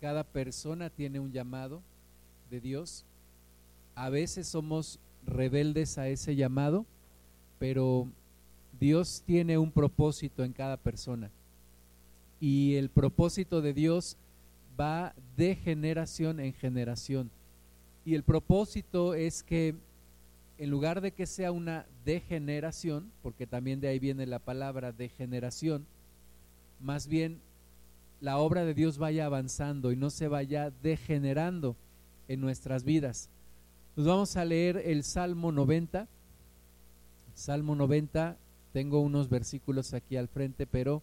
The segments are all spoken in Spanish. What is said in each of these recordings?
cada persona tiene un llamado de Dios. A veces somos rebeldes a ese llamado, pero Dios tiene un propósito en cada persona. Y el propósito de Dios va de generación en generación. Y el propósito es que en lugar de que sea una degeneración, porque también de ahí viene la palabra degeneración, más bien la obra de Dios vaya avanzando y no se vaya degenerando en nuestras vidas. Nos vamos a leer el Salmo 90. Salmo 90, tengo unos versículos aquí al frente, pero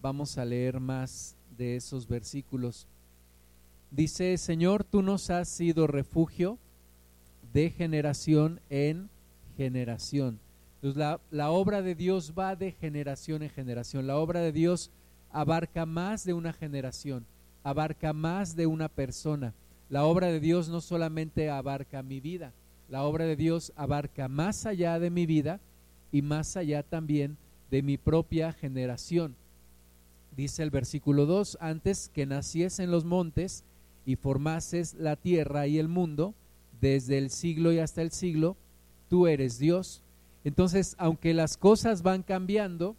vamos a leer más de esos versículos. Dice, Señor, tú nos has sido refugio de generación en generación. Entonces la, la, obra de Dios va de generación en generación. La obra de Dios abarca más de una generación, abarca más de una persona. La obra de Dios no solamente abarca mi vida, la obra de Dios abarca más allá de mi vida y más allá también de mi propia generación. Dice el versículo 2, antes que naciesen los montes y formases la tierra y el mundo, desde el siglo y hasta el siglo, tú eres Dios. Entonces, aunque las cosas van cambiando,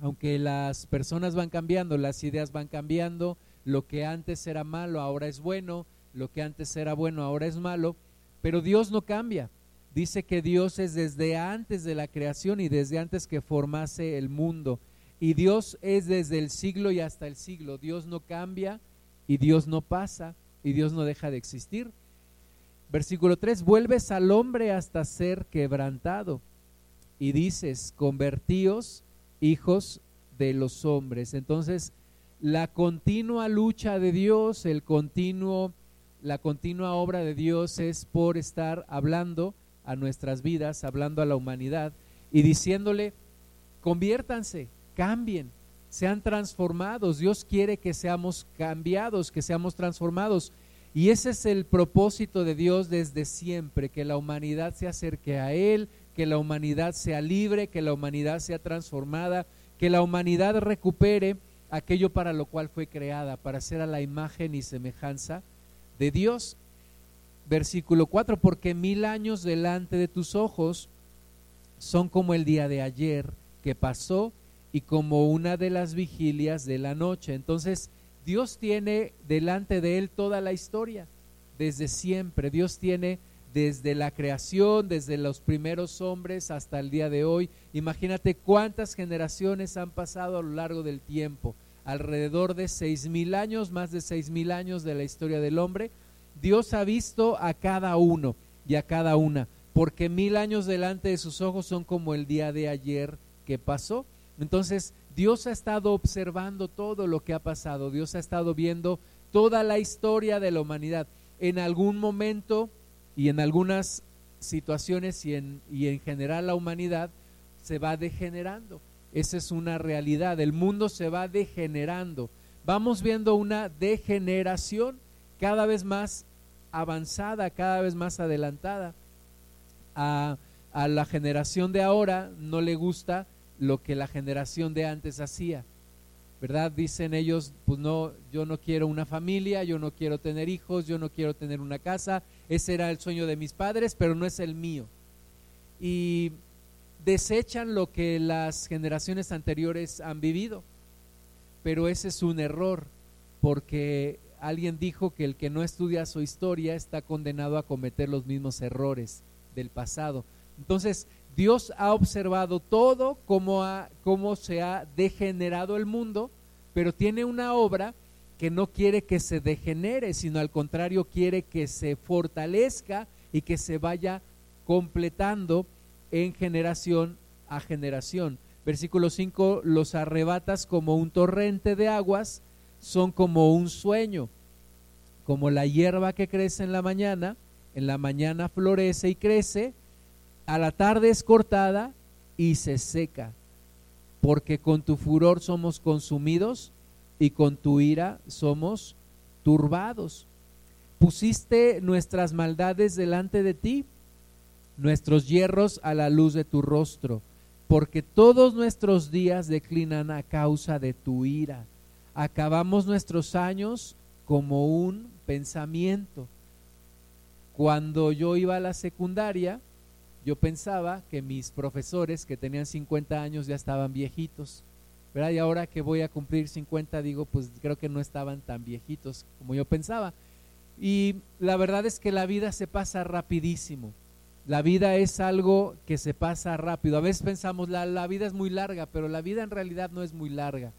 aunque las personas van cambiando, las ideas van cambiando, lo que antes era malo ahora es bueno, lo que antes era bueno ahora es malo, pero Dios no cambia. Dice que Dios es desde antes de la creación y desde antes que formase el mundo. Y Dios es desde el siglo y hasta el siglo. Dios no cambia y Dios no pasa y Dios no deja de existir. Versículo 3, vuelves al hombre hasta ser quebrantado y dices, convertíos hijos de los hombres. Entonces, la continua lucha de Dios, el continuo, la continua obra de Dios es por estar hablando a nuestras vidas, hablando a la humanidad y diciéndole, conviértanse, cambien, sean transformados. Dios quiere que seamos cambiados, que seamos transformados. Y ese es el propósito de Dios desde siempre, que la humanidad se acerque a Él, que la humanidad sea libre, que la humanidad sea transformada, que la humanidad recupere aquello para lo cual fue creada, para ser a la imagen y semejanza de Dios. Versículo 4, porque mil años delante de tus ojos son como el día de ayer que pasó y como una de las vigilias de la noche. Entonces, Dios tiene delante de él toda la historia, desde siempre. Dios tiene desde la creación, desde los primeros hombres hasta el día de hoy. Imagínate cuántas generaciones han pasado a lo largo del tiempo. Alrededor de seis mil años, más de seis mil años de la historia del hombre. Dios ha visto a cada uno y a cada una, porque mil años delante de sus ojos son como el día de ayer que pasó. Entonces, Dios ha estado observando todo lo que ha pasado, Dios ha estado viendo toda la historia de la humanidad. En algún momento y en algunas situaciones y en, y en general la humanidad se va degenerando. Esa es una realidad, el mundo se va degenerando. Vamos viendo una degeneración cada vez más avanzada, cada vez más adelantada. A, a la generación de ahora no le gusta lo que la generación de antes hacía. ¿Verdad? Dicen ellos, pues no, yo no quiero una familia, yo no quiero tener hijos, yo no quiero tener una casa. Ese era el sueño de mis padres, pero no es el mío. Y desechan lo que las generaciones anteriores han vivido. Pero ese es un error, porque alguien dijo que el que no estudia su historia está condenado a cometer los mismos errores del pasado. Entonces, Dios ha observado todo, cómo, ha, cómo se ha degenerado el mundo, pero tiene una obra que no quiere que se degenere, sino al contrario quiere que se fortalezca y que se vaya completando en generación a generación. Versículo 5, los arrebatas como un torrente de aguas, son como un sueño, como la hierba que crece en la mañana, en la mañana florece y crece, a la tarde es cortada y se seca, porque con tu furor somos consumidos y con tu ira somos turbados. Pusiste nuestras maldades delante de ti, nuestros hierros a la luz de tu rostro, porque todos nuestros días declinan a causa de tu ira. Acabamos nuestros años como un pensamiento. Cuando yo iba a la secundaria, yo pensaba que mis profesores que tenían 50 años ya estaban viejitos. ¿verdad? Y ahora que voy a cumplir 50, digo, pues creo que no estaban tan viejitos como yo pensaba. Y la verdad es que la vida se pasa rapidísimo. La vida es algo que se pasa rápido. A veces pensamos, la, la vida es muy larga, pero la vida en realidad no es muy larga.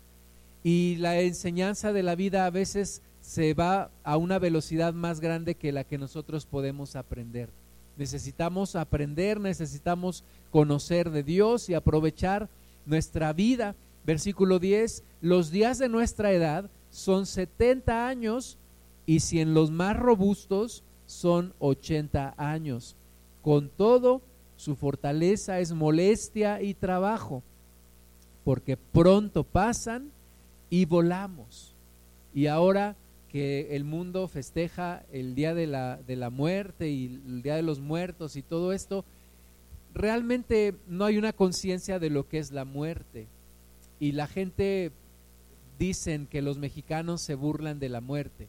Y la enseñanza de la vida a veces se va a una velocidad más grande que la que nosotros podemos aprender. Necesitamos aprender, necesitamos conocer de Dios y aprovechar nuestra vida. Versículo 10, los días de nuestra edad son 70 años y si en los más robustos son 80 años. Con todo, su fortaleza es molestia y trabajo, porque pronto pasan y volamos. Y ahora que el mundo festeja el día de la, de la muerte y el día de los muertos y todo esto, realmente no hay una conciencia de lo que es la muerte. Y la gente dicen que los mexicanos se burlan de la muerte.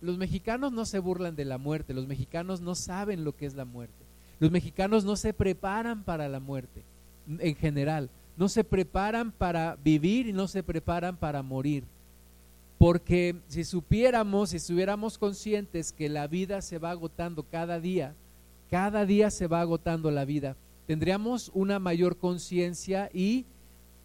Los mexicanos no se burlan de la muerte, los mexicanos no saben lo que es la muerte. Los mexicanos no se preparan para la muerte en general, no se preparan para vivir y no se preparan para morir. Porque si supiéramos, si estuviéramos conscientes que la vida se va agotando cada día, cada día se va agotando la vida, tendríamos una mayor conciencia y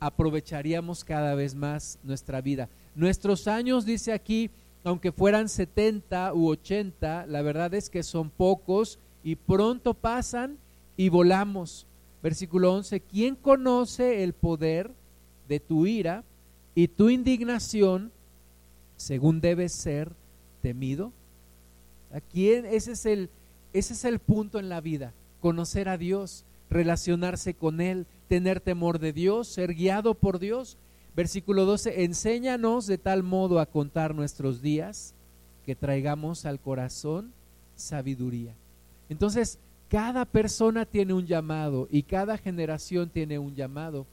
aprovecharíamos cada vez más nuestra vida. Nuestros años, dice aquí, aunque fueran 70 u 80, la verdad es que son pocos y pronto pasan y volamos. Versículo 11, ¿quién conoce el poder de tu ira y tu indignación según debe ser temido? ¿A quién? Ese es el, ese es el punto en la vida, conocer a Dios, relacionarse con Él, tener temor de Dios, ser guiado por Dios. Versículo 12, enséñanos de tal modo a contar nuestros días que traigamos al corazón sabiduría. Entonces, cada persona tiene un llamado y cada generación tiene un llamado.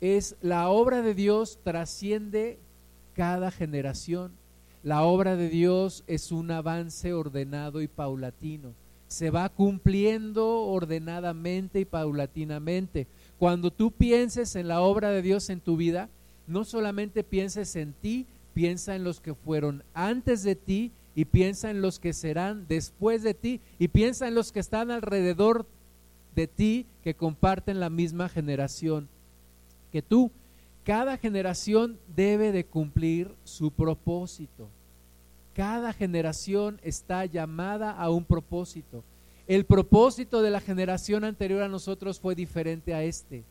Es la obra de Dios trasciende cada generación. La obra de Dios es un avance ordenado y paulatino. Se va cumpliendo ordenadamente y paulatinamente. Cuando tú pienses en la obra de Dios en tu vida, no solamente pienses en ti, piensa en los que fueron antes de ti y piensa en los que serán después de ti y piensa en los que están alrededor de ti que comparten la misma generación que tú. Cada generación debe de cumplir su propósito. Cada generación está llamada a un propósito. El propósito de la generación anterior a nosotros fue diferente a este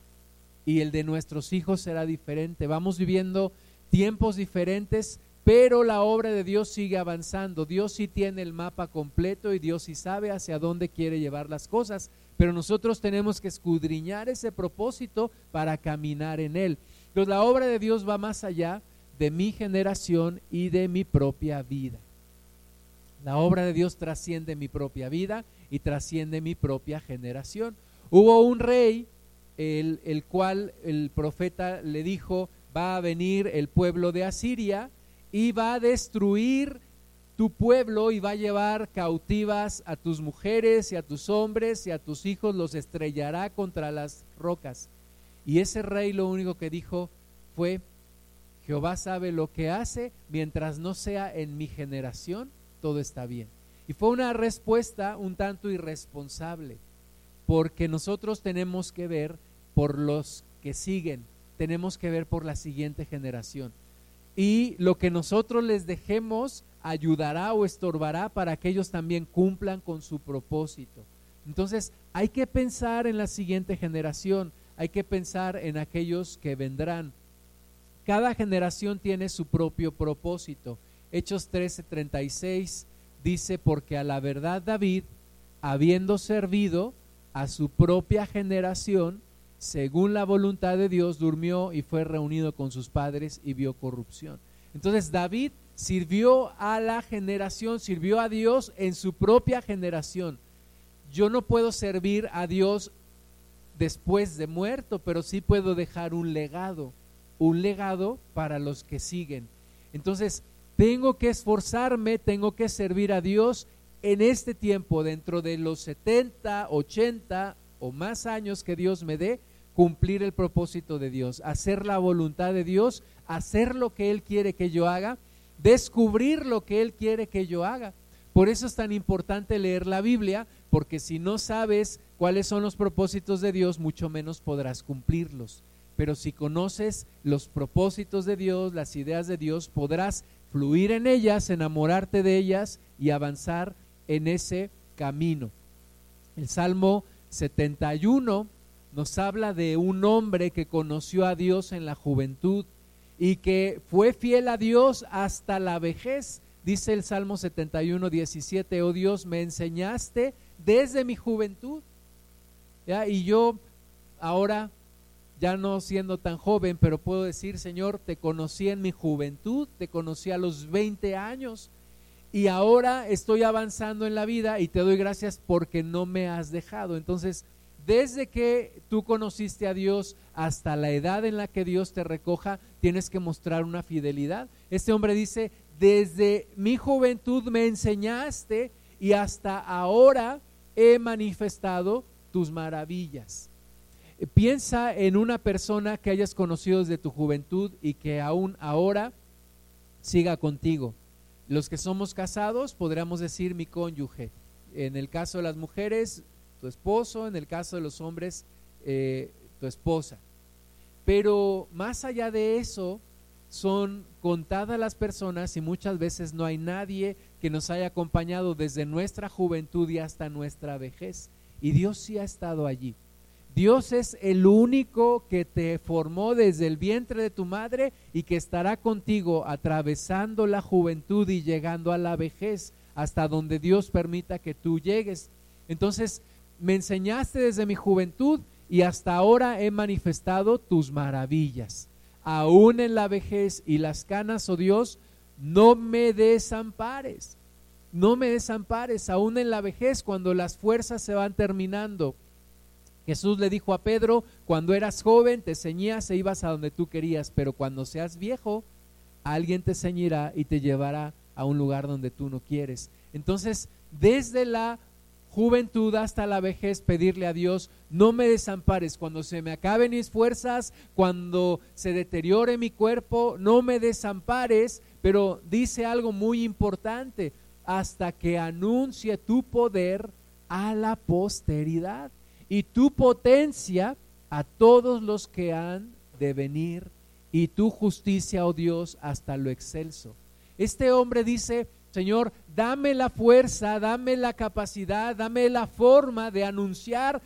y el de nuestros hijos será diferente. Vamos viviendo tiempos diferentes, pero la obra de Dios sigue avanzando. Dios sí tiene el mapa completo y Dios sí sabe hacia dónde quiere llevar las cosas, pero nosotros tenemos que escudriñar ese propósito para caminar en él. La obra de Dios va más allá de mi generación y de mi propia vida. La obra de Dios trasciende mi propia vida y trasciende mi propia generación. Hubo un rey, el, el cual el profeta le dijo, va a venir el pueblo de Asiria, y va a destruir tu pueblo y va a llevar cautivas a tus mujeres y a tus hombres y a tus hijos, los estrellará contra las rocas. Y ese rey lo único que dijo fue, Jehová sabe lo que hace, mientras no sea en mi generación, todo está bien. Y fue una respuesta un tanto irresponsable, porque nosotros tenemos que ver por los que siguen, tenemos que ver por la siguiente generación y lo que nosotros les dejemos ayudará o estorbará para que ellos también cumplan con su propósito. Entonces hay que pensar en la siguiente generación, hay que pensar en aquellos que vendrán. Cada generación tiene su propio propósito. Hechos 13:36 dice, porque a la verdad David, habiendo servido a su propia generación, según la voluntad de Dios, durmió y fue reunido con sus padres y vio corrupción. Entonces David sirvió a la generación, sirvió a Dios en su propia generación. Yo no puedo servir a Dios después de muerto, pero sí puedo dejar un legado, un legado para los que siguen. Entonces, tengo que esforzarme, tengo que servir a Dios en este tiempo, dentro de los 70, 80 o más años que Dios me dé, cumplir el propósito de Dios, hacer la voluntad de Dios, hacer lo que Él quiere que yo haga, descubrir lo que Él quiere que yo haga. Por eso es tan importante leer la Biblia, porque si no sabes cuáles son los propósitos de Dios, mucho menos podrás cumplirlos. Pero si conoces los propósitos de Dios, las ideas de Dios, podrás fluir en ellas, enamorarte de ellas y avanzar en ese camino. El Salmo 71 nos habla de un hombre que conoció a Dios en la juventud y que fue fiel a Dios hasta la vejez. Dice el Salmo 71, 17, oh Dios, me enseñaste desde mi juventud. Y yo ahora, ya no siendo tan joven, pero puedo decir, Señor, te conocí en mi juventud, te conocí a los 20 años y ahora estoy avanzando en la vida y te doy gracias porque no me has dejado. Entonces, desde que tú conociste a Dios hasta la edad en la que Dios te recoja, tienes que mostrar una fidelidad. Este hombre dice, desde mi juventud me enseñaste y hasta ahora he manifestado tus maravillas. Piensa en una persona que hayas conocido desde tu juventud y que aún ahora siga contigo. Los que somos casados podríamos decir mi cónyuge. En el caso de las mujeres, tu esposo, en el caso de los hombres, eh, tu esposa. Pero más allá de eso, son contadas las personas y muchas veces no hay nadie que nos haya acompañado desde nuestra juventud y hasta nuestra vejez. Y Dios sí ha estado allí. Dios es el único que te formó desde el vientre de tu madre y que estará contigo atravesando la juventud y llegando a la vejez hasta donde Dios permita que tú llegues. Entonces, me enseñaste desde mi juventud y hasta ahora he manifestado tus maravillas aún en la vejez y las canas, oh Dios, no me desampares, no me desampares, aún en la vejez, cuando las fuerzas se van terminando. Jesús le dijo a Pedro, cuando eras joven te ceñías e ibas a donde tú querías, pero cuando seas viejo, alguien te ceñirá y te llevará a un lugar donde tú no quieres. Entonces, desde la juventud hasta la vejez, pedirle a Dios, no me desampares cuando se me acaben mis fuerzas, cuando se deteriore mi cuerpo, no me desampares, pero dice algo muy importante, hasta que anuncie tu poder a la posteridad y tu potencia a todos los que han de venir y tu justicia, oh Dios, hasta lo excelso. Este hombre dice, Señor, dame la fuerza, dame la capacidad, dame la forma de anunciar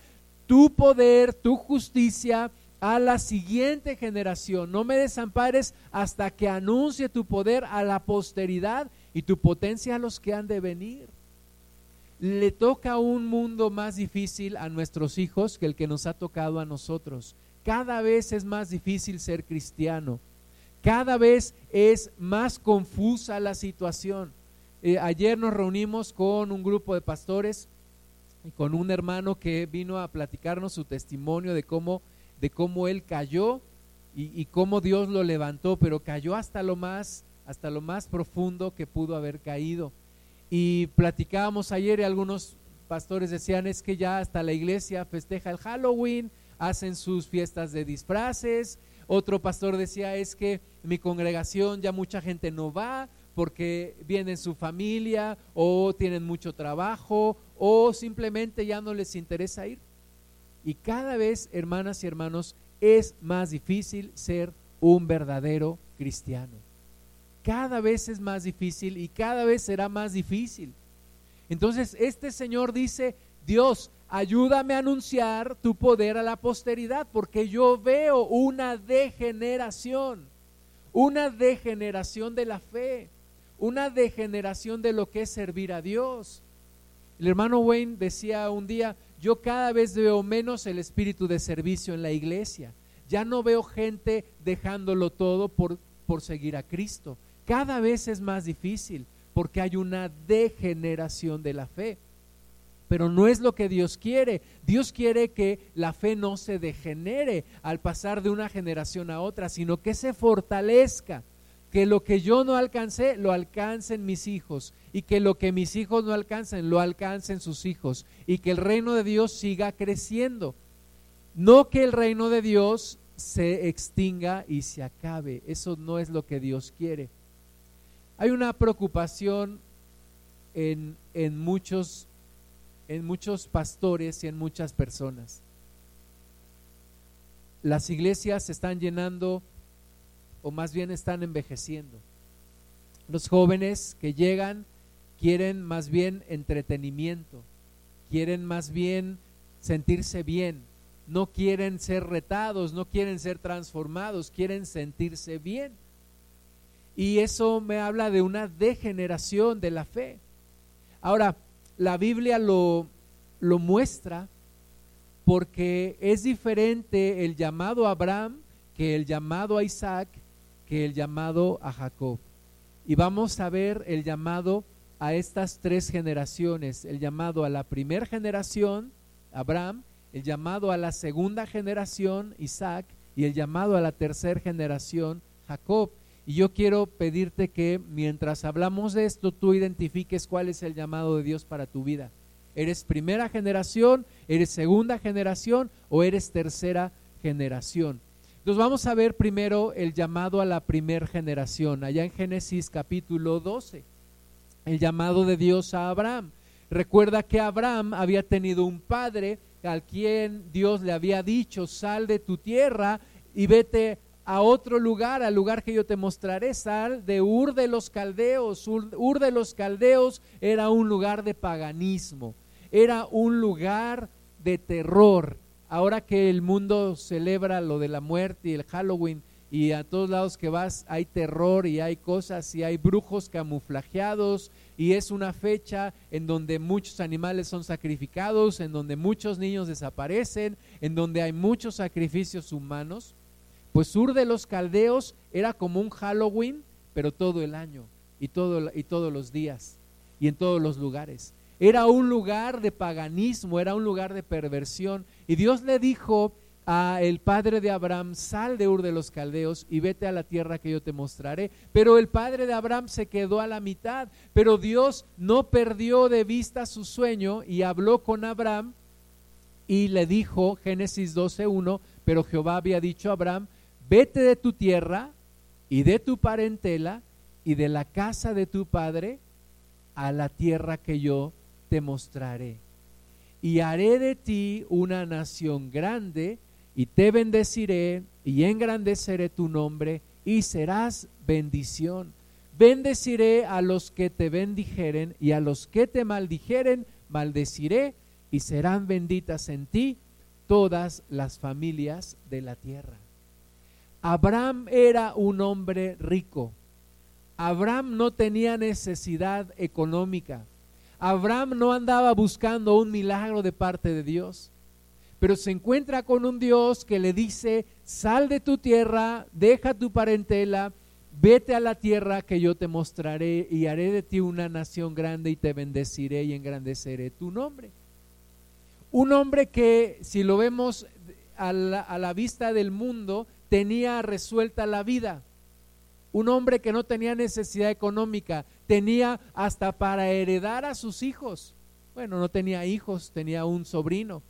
tu poder, tu justicia a la siguiente generación. No me desampares hasta que anuncie tu poder a la posteridad y tu potencia a los que han de venir. Le toca un mundo más difícil a nuestros hijos que el que nos ha tocado a nosotros. Cada vez es más difícil ser cristiano. Cada vez es más confusa la situación. Eh, ayer nos reunimos con un grupo de pastores y con un hermano que vino a platicarnos su testimonio de cómo, de cómo él cayó y, y, cómo Dios lo levantó, pero cayó hasta lo más, hasta lo más profundo que pudo haber caído. Y platicábamos ayer y algunos pastores decían es que ya hasta la iglesia festeja el Halloween, hacen sus fiestas de disfraces. Otro pastor decía es que mi congregación ya mucha gente no va porque viene su familia o tienen mucho trabajo o simplemente ya no les interesa ir. Y cada vez, hermanas y hermanos, es más difícil ser un verdadero cristiano. Cada vez es más difícil y cada vez será más difícil. Entonces, este Señor dice, Dios, ayúdame a anunciar tu poder a la posteridad, porque yo veo una degeneración, una degeneración de la fe una degeneración de lo que es servir a Dios. El hermano Wayne decía un día, yo cada vez veo menos el espíritu de servicio en la iglesia. Ya no veo gente dejándolo todo por, por seguir a Cristo. Cada vez es más difícil porque hay una degeneración de la fe. Pero no es lo que Dios quiere. Dios quiere que la fe no se degenere al pasar de una generación a otra, sino que se fortalezca que lo que yo no alcancé, lo alcancen mis hijos, y que lo que mis hijos no alcancen, lo alcancen sus hijos, y que el reino de Dios siga creciendo. No que el reino de Dios se extinga y se acabe, eso no es lo que Dios quiere. Hay una preocupación en, en muchos, en muchos pastores y en muchas personas. Las iglesias se están llenando o más bien están envejeciendo. Los jóvenes que llegan quieren más bien entretenimiento, quieren más bien sentirse bien, no quieren ser retados, no quieren ser transformados, quieren sentirse bien. Y eso me habla de una degeneración de la fe. Ahora, la Biblia lo, lo muestra porque es diferente el llamado a Abraham que el llamado a Isaac que el llamado a Jacob. Y vamos a ver el llamado a estas tres generaciones, el llamado a la primera generación, Abraham, el llamado a la segunda generación, Isaac, y el llamado a la tercera generación, Jacob. Y yo quiero pedirte que mientras hablamos de esto, tú identifiques cuál es el llamado de Dios para tu vida. ¿Eres primera generación, eres segunda generación o eres tercera generación? Nos vamos a ver primero el llamado a la primer generación, allá en Génesis capítulo 12, el llamado de Dios a Abraham. Recuerda que Abraham había tenido un padre al quien Dios le había dicho, sal de tu tierra y vete a otro lugar, al lugar que yo te mostraré, sal de Ur de los Caldeos. Ur, de los Caldeos era un lugar de paganismo, era un lugar de terror, ahora que el mundo celebra lo de la muerte y el Halloween y a todos lados que vas hay terror y hay cosas y hay brujos camuflajeados. Y es una fecha en donde muchos animales son sacrificados, en donde muchos niños desaparecen, en donde hay muchos sacrificios humanos, pues Sur de los Caldeos era como un Halloween, pero todo el año y, y todos los días y en todos los lugares. Era un lugar de paganismo, era un lugar de perversión. Y Dios le dijo a el padre de Abraham, sal de Ur de los Caldeos y vete a la tierra que yo te mostraré. Pero el padre de Abraham se quedó a la mitad. Pero Dios no perdió de vista su sueño y habló con Abraham y le dijo, Génesis 12.1, pero Jehová había dicho a Abraham, vete de tu tierra y de tu parentela y de la casa de tu padre a la tierra que yo te mostraré. Y haré de ti una nación grande, y te bendeciré, y engrandeceré tu nombre, y serás bendición. Bendeciré a los que te bendijeren, y a los que te maldijeren, maldeciré, y serán benditas en ti todas las familias de la tierra. Abraham era un hombre rico. Abraham no tenía necesidad económica. Abraham no andaba buscando un milagro de parte de Dios, pero se encuentra con un Dios que le dice, sal de tu tierra, deja tu parentela, vete a la tierra que yo te mostraré y haré de ti una nación grande y te bendeciré y engrandeceré tu nombre. Un hombre que, si lo vemos a la, a la vista del mundo, tenía resuelta la vida un hombre que no tenía necesidad económica, tenía hasta para heredar a sus hijos. Bueno, no tenía hijos, tenía un sobrino,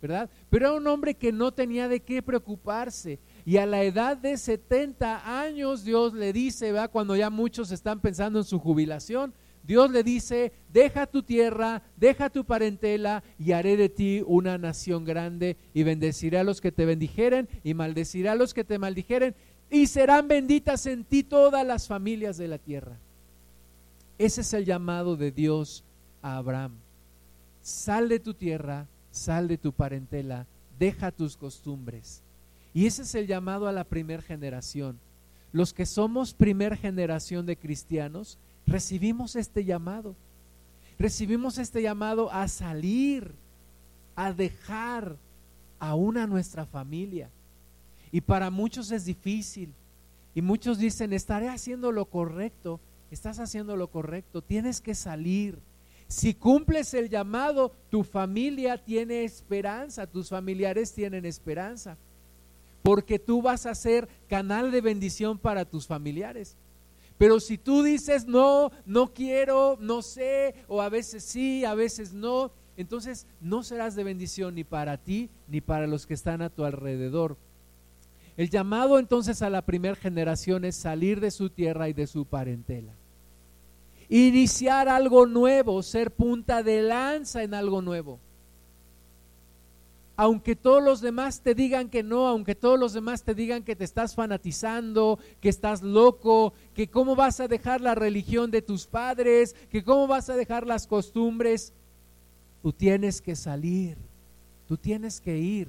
¿verdad? Pero era un hombre que no tenía de qué preocuparse. Y a la edad de 70 años Dios le dice, ¿verdad? Cuando ya muchos están pensando en su jubilación, Dios le dice, deja tu tierra, deja tu parentela y haré de ti una nación grande y bendeciré a los que te bendijeren y maldeciré a los que te maldijeren y serán benditas en ti todas las familias de la tierra. Ese es el llamado de Dios a Abraham. Sal de tu tierra, sal de tu parentela, deja tus costumbres. Y ese es el llamado a la primera generación. Los que somos primer generación de cristianos, recibimos este llamado. Recibimos este llamado a salir, a dejar aún a nuestra familia y para muchos es difícil. Y muchos dicen, estaré haciendo lo correcto. Estás haciendo lo correcto. Tienes que salir. Si cumples el llamado, tu familia tiene esperanza, tus familiares tienen esperanza. Porque tú vas a ser canal de bendición para tus familiares. Pero si tú dices no, no quiero, no sé, o a veces sí, a veces no, entonces no serás de bendición ni para ti ni para los que están a tu alrededor. El llamado entonces a la primera generación es salir de su tierra y de su parentela. Iniciar algo nuevo, ser punta de lanza en algo nuevo. Aunque todos los demás te digan que no, aunque todos los demás te digan que te estás fanatizando, que estás loco, que cómo vas a dejar la religión de tus padres, que cómo vas a dejar las costumbres, tú tienes que salir, tú tienes que ir.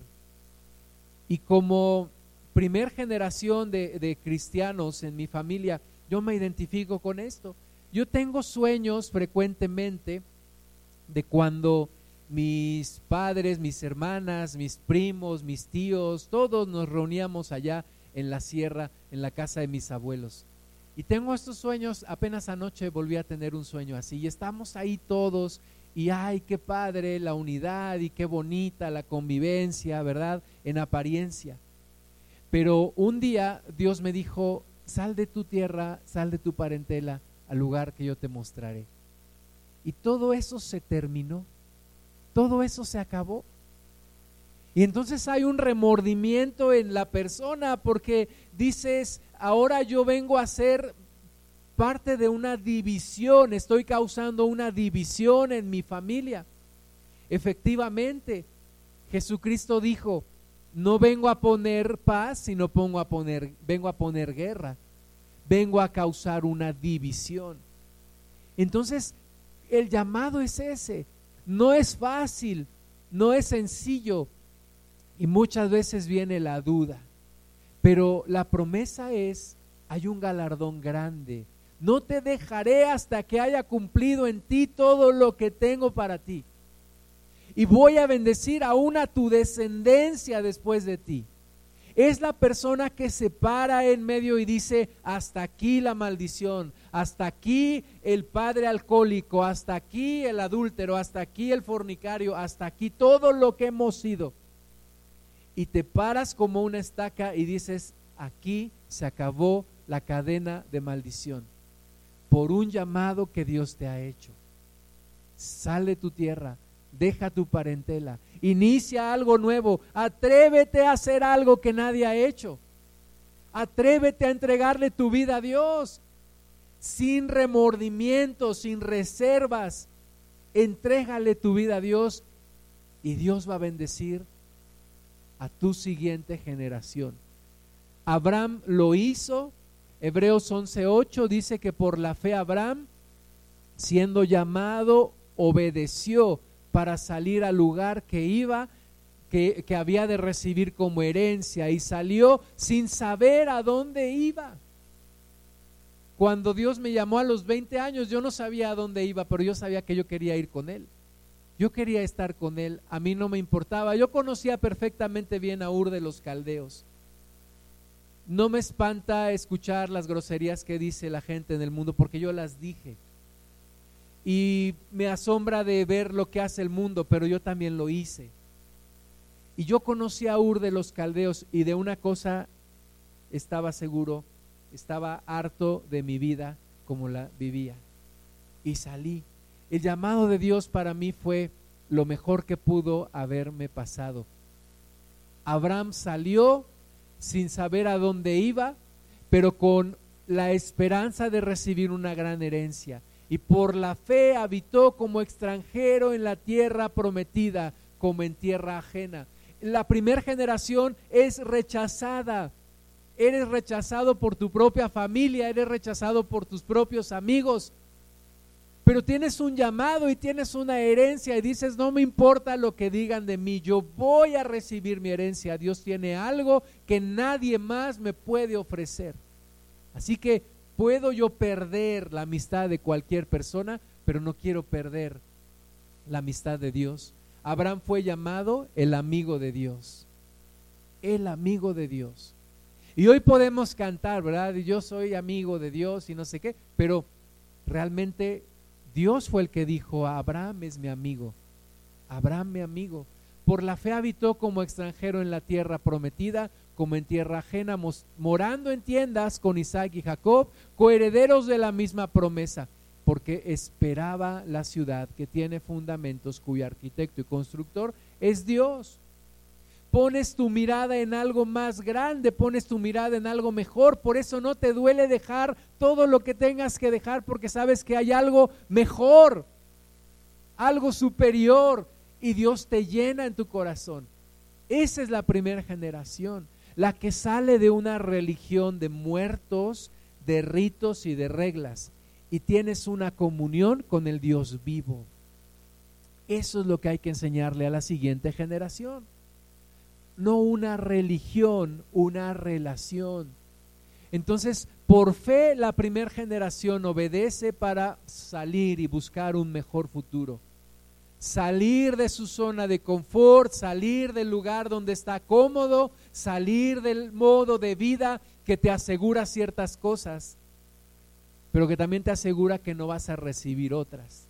Y como primer generación de, cristianos en mi familia, yo me identifico con esto. Yo tengo sueños frecuentemente de cuando mis padres, mis hermanas, mis primos, mis tíos, todos nos reuníamos allá en la sierra, en la casa de mis abuelos. Y tengo estos sueños, apenas anoche volví a tener un sueño así, y estamos ahí todos, y ay, qué padre la unidad, y qué bonita la convivencia, ¿verdad? En apariencia. Pero un día Dios me dijo, sal de tu tierra, sal de tu parentela al lugar que yo te mostraré. Y todo eso se terminó, todo eso se acabó. Y entonces hay un remordimiento en la persona porque dices, ahora yo vengo a ser parte de una división, estoy causando una división en mi familia. Efectivamente, Jesucristo dijo, no vengo a poner paz, sino a poner, vengo a poner guerra. Vengo a causar una división. Entonces, el llamado es ese. No es fácil, no es sencillo y muchas veces viene la duda. Pero la promesa es, hay un galardón grande. No te dejaré hasta que haya cumplido en ti todo lo que tengo para ti y voy a bendecir aún a tu descendencia después de ti. Es la persona que se para en medio y dice, hasta aquí la maldición, hasta aquí el padre alcohólico, hasta aquí el adúltero, hasta aquí el fornicario, hasta aquí todo lo que hemos sido. Y te paras como una estaca y dices, aquí se acabó la cadena de maldición por un llamado que Dios te ha hecho. Sale tu tierra, deja tu parentela, inicia algo nuevo, atrévete a hacer algo que nadie ha hecho, atrévete a entregarle tu vida a Dios, sin remordimiento, sin reservas, entrégale tu vida a Dios y Dios va a bendecir a tu siguiente generación. Abraham lo hizo, Hebreos 11:8 dice que por la fe Abraham, siendo llamado, obedeció para salir al lugar que iba, que, que, había de recibir como herencia, y salió sin saber a dónde iba. Cuando Dios me llamó a los 20 años, yo no sabía a dónde iba, pero yo sabía que yo quería ir con Él. Yo quería estar con Él, a mí no me importaba. Yo conocía perfectamente bien a Ur de los Caldeos. No me espanta escuchar las groserías que dice la gente en el mundo, porque yo las dije y me asombra de ver lo que hace el mundo, pero yo también lo hice. Y yo conocí a Ur de los Caldeos y de una cosa estaba seguro, estaba harto de mi vida como la vivía. Y salí. El llamado de Dios para mí fue lo mejor que pudo haberme pasado. Abraham salió sin saber a dónde iba, pero con la esperanza de recibir una gran herencia y por la fe habitó como extranjero en la tierra prometida, como en tierra ajena. La primera generación es rechazada. Eres rechazado por tu propia familia, eres rechazado por tus propios amigos. Pero tienes un llamado y tienes una herencia y dices, no me importa lo que digan de mí, yo voy a recibir mi herencia. Dios tiene algo que nadie más me puede ofrecer. Así que Puedo yo perder la amistad de cualquier persona, pero no quiero perder la amistad de Dios. Abraham fue llamado el amigo de Dios. El amigo de Dios. Y hoy podemos cantar, ¿verdad? yo soy amigo de Dios y no sé qué, pero realmente Dios fue el que dijo, Abraham es mi amigo. Abraham mi amigo. Por la fe habitó como extranjero en la tierra prometida, como en tierra ajena, morando en tiendas con Isaac y Jacob, coherederos de la misma promesa, porque esperaba la ciudad que tiene fundamentos, cuyo arquitecto y constructor es Dios. Pones tu mirada en algo más grande, pones tu mirada en algo mejor, por eso no te duele dejar todo lo que tengas que dejar, porque sabes que hay algo mejor, algo superior, y Dios te llena en tu corazón. Esa es la primera generación la que sale de una religión de muertos, de ritos y de reglas, y tienes una comunión con el Dios vivo. Eso es lo que hay que enseñarle a la siguiente generación. No una religión, una relación. Entonces, por fe, la primera generación obedece para salir y buscar un mejor futuro salir de su zona de confort, salir del lugar donde está cómodo, salir del modo de vida que te asegura ciertas cosas, pero que también te asegura que no vas a recibir otras.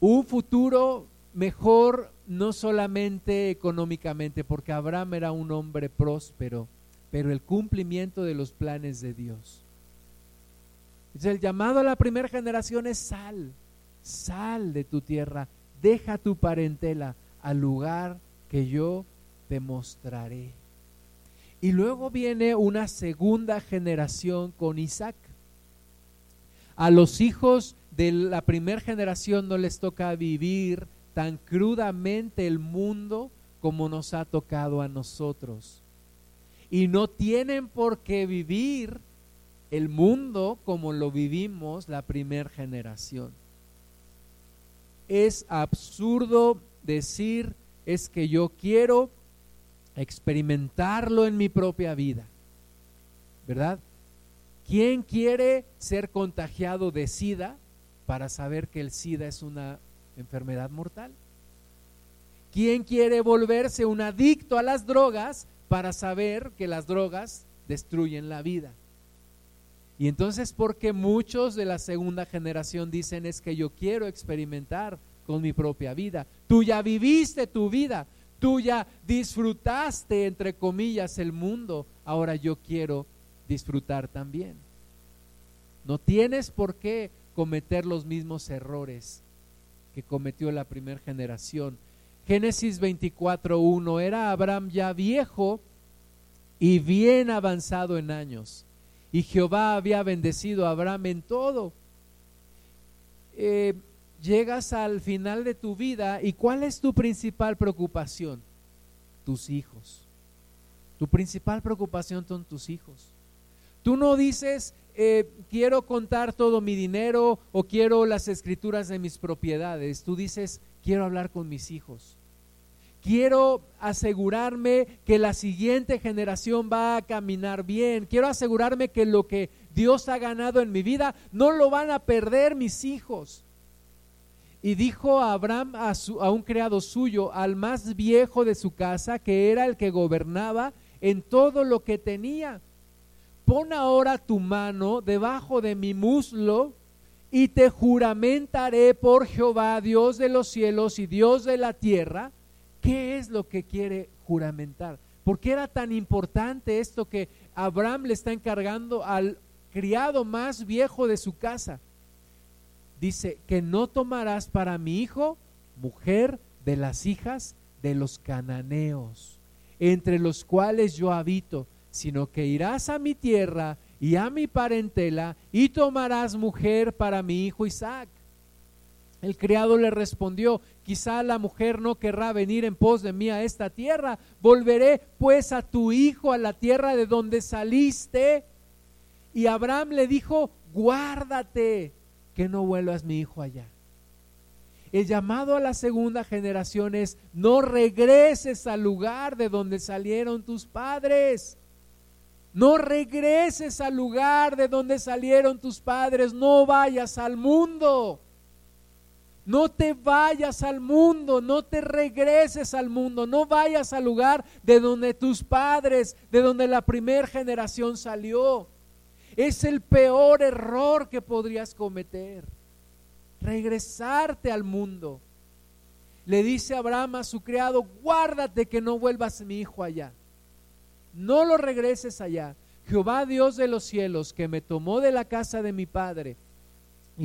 Un futuro mejor no solamente económicamente, porque Abraham era un hombre próspero, pero el cumplimiento de los planes de Dios. el llamado a la primera generación es sal sal de tu tierra, deja tu parentela al lugar que yo te mostraré. Y luego viene una segunda generación con Isaac. A los hijos de la primera generación no les toca vivir tan crudamente el mundo como nos ha tocado a nosotros. Y no tienen por qué vivir el mundo como lo vivimos la primera generación es absurdo decir es que yo quiero experimentarlo en mi propia vida. ¿Verdad? ¿Quién quiere ser contagiado de SIDA para saber que el SIDA es una enfermedad mortal? ¿Quién quiere volverse un adicto a las drogas para saber que las drogas destruyen la vida? Y entonces, porque muchos de la segunda generación dicen es que yo quiero experimentar con mi propia vida. Tú ya viviste tu vida, tú ya disfrutaste, entre comillas, el mundo. Ahora yo quiero disfrutar también. No tienes por qué cometer los mismos errores que cometió la primera generación. Génesis 24.1 era Abraham ya viejo y bien avanzado en años y Jehová había bendecido a Abraham en todo. Eh, llegas al final de tu vida y ¿cuál es tu principal preocupación? Tus hijos. Tu principal preocupación son tus hijos. Tú no dices, eh, quiero contar todo mi dinero o quiero las escrituras de mis propiedades. Tú dices, quiero hablar con mis hijos. Quiero asegurarme que la siguiente generación va a caminar bien. Quiero asegurarme que lo que Dios ha ganado en mi vida no lo van a perder mis hijos. Y dijo a Abraham a, a, un criado suyo, al más viejo de su casa, que era el que gobernaba en todo lo que tenía. Pon ahora tu mano debajo de mi muslo y te juramentaré por Jehová, Dios de los cielos y Dios de la tierra, ¿Qué es lo que quiere juramentar? ¿Por qué era tan importante esto que Abraham le está encargando al criado más viejo de su casa? Dice que no tomarás para mi hijo mujer de las hijas de los cananeos, entre los cuales yo habito, sino que irás a mi tierra y a mi parentela y tomarás mujer para mi hijo Isaac. El criado le respondió, quizá la mujer no querrá venir en pos de mí a esta tierra. Volveré pues a tu hijo a la tierra de donde saliste. Y Abraham le dijo, guárdate que no vuelvas mi hijo allá. El llamado a la segunda generación es, no regreses al lugar de donde salieron tus padres. No regreses al lugar de donde salieron tus padres. No vayas al mundo. No te vayas al mundo, no te regreses al mundo, no vayas al lugar de donde tus padres, de donde la primera generación salió. Es el peor error que podrías cometer. Regresarte al mundo. Le dice Abraham a su criado, guárdate que no vuelvas mi hijo allá. no lo regreses allá. Jehová Dios de los cielos, que me tomó de la casa de mi padre